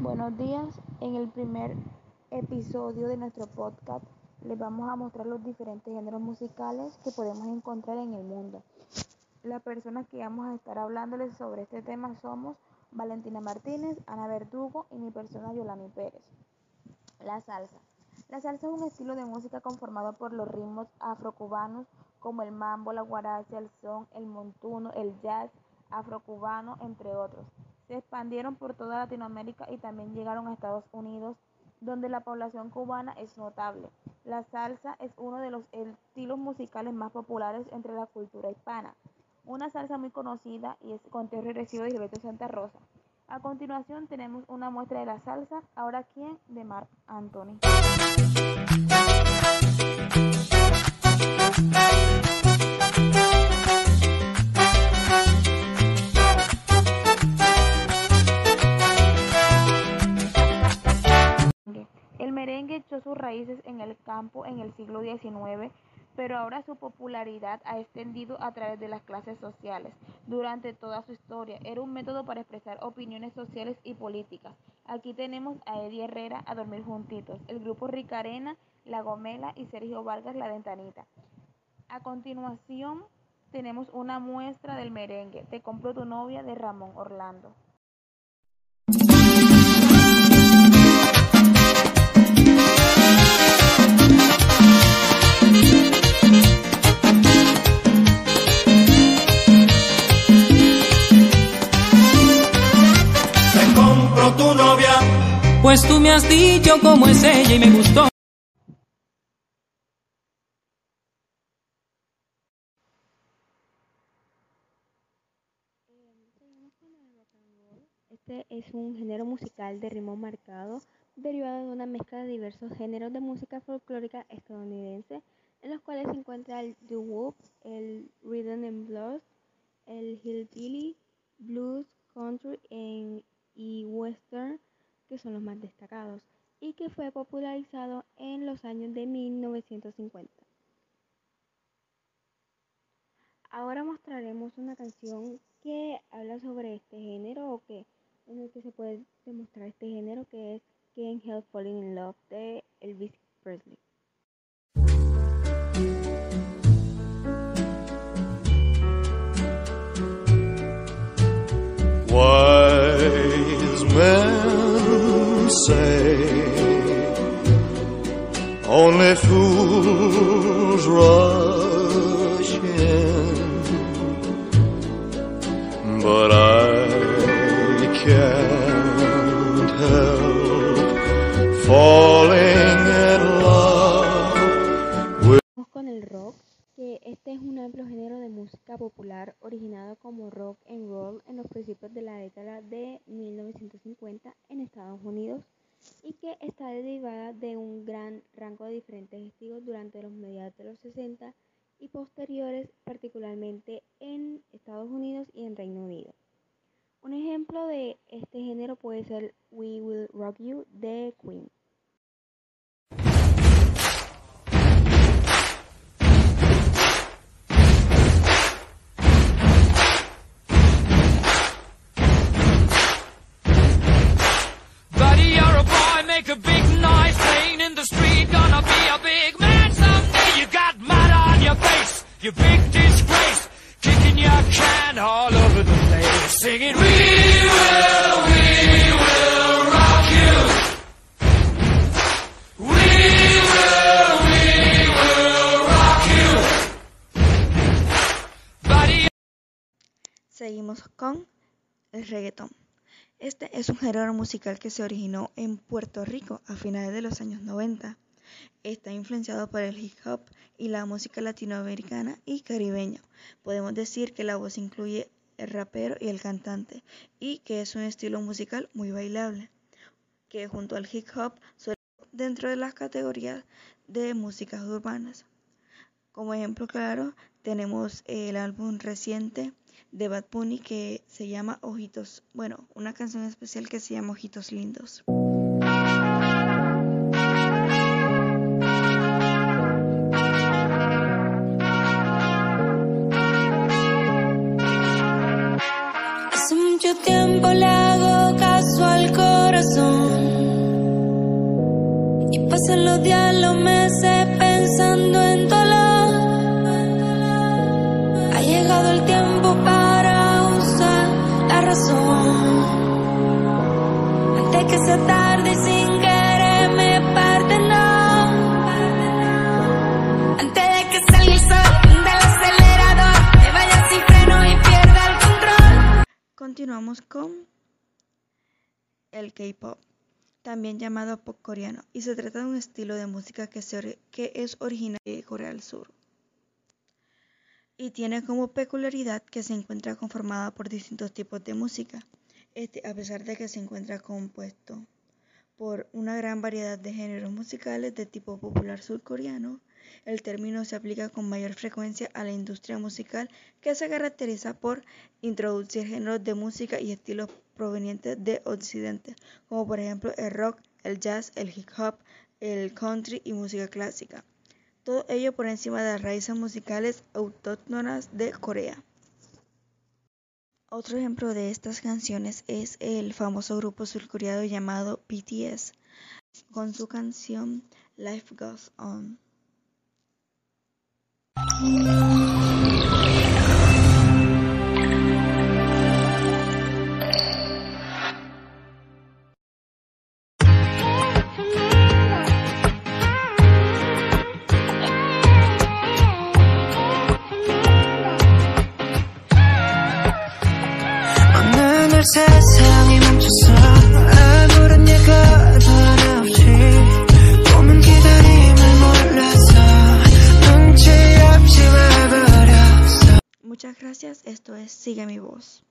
Buenos días. En el primer episodio de nuestro podcast les vamos a mostrar los diferentes géneros musicales que podemos encontrar en el mundo. Las personas que vamos a estar hablándoles sobre este tema somos Valentina Martínez, Ana Verdugo y mi persona Yolani Pérez. La salsa. La salsa es un estilo de música conformado por los ritmos afrocubanos como el mambo, la guaracha, el son, el montuno, el jazz afrocubano, entre otros se expandieron por toda Latinoamérica y también llegaron a Estados Unidos, donde la población cubana es notable. La salsa es uno de los estilos musicales más populares entre la cultura hispana. Una salsa muy conocida y es con Recibo de Santa Rosa. A continuación tenemos una muestra de la salsa, ahora quién, de Marc Anthony. En el campo en el siglo XIX, pero ahora su popularidad ha extendido a través de las clases sociales. Durante toda su historia era un método para expresar opiniones sociales y políticas. Aquí tenemos a Eddie Herrera a dormir juntitos, el grupo Ricarena, La Gomela y Sergio Vargas La Ventanita. A continuación tenemos una muestra del merengue, Te compro tu novia de Ramón Orlando. Pues tú me has dicho cómo es ella y me gustó. Este es un género musical de ritmo marcado, derivado de una mezcla de diversos géneros de música folclórica estadounidense, en los cuales se encuentra el doo-wop, el rhythm and blues, el hillbilly, blues, country y western que son los más destacados, y que fue popularizado en los años de 1950. Ahora mostraremos una canción que habla sobre este género o que en el que se puede demostrar este género que es Can't Help Falling in Love de Elvis Presley. Only fools rush in, but I género de música popular originado como rock and roll en los principios de la década de 1950 en Estados Unidos y que está derivada de un gran rango de diferentes estilos durante los mediados de los 60 y posteriores, particularmente en Estados Unidos y en Reino Unido. Un ejemplo de este género puede ser We Will Rock You de Queen. Face, you big disgrace. Kicking your can all over the place. Singing, We will, we will rock you. We will, we will rock you. Buddy. Seguimos con el reggaetón. Este es un género musical que se originó en Puerto Rico a finales de los años 90. Está influenciado por el hip hop y la música latinoamericana y caribeña. Podemos decir que la voz incluye el rapero y el cantante y que es un estilo musical muy bailable, que junto al hip hop suele dentro de las categorías de músicas urbanas. Como ejemplo claro, tenemos el álbum reciente de Bad Bunny que se llama Ojitos, bueno, una canción especial que se llama Ojitos Lindos. tiempo le hago caso al corazón. Y pasan los días, los meses pensando en dolor. Ha llegado el tiempo para usar la razón. Antes que se tarde. Continuamos con el K-pop, también llamado pop coreano, y se trata de un estilo de música que, se es originario de Corea del Sur y tiene como peculiaridad que se encuentra conformada por distintos tipos de música, este a pesar de que se encuentra compuesto por una gran variedad de géneros musicales de tipo popular surcoreano. El término se aplica con mayor frecuencia a la industria musical que se caracteriza por introducir géneros de música y estilos provenientes de Occidente, como por ejemplo el rock, el jazz, el hip hop, el country y música clásica. Todo ello por encima de las raíces musicales autóctonas de Corea. Otro ejemplo de estas canciones es el famoso grupo surcoreano llamado BTS con su canción Life Goes On. 嗯 Sigue mi voz.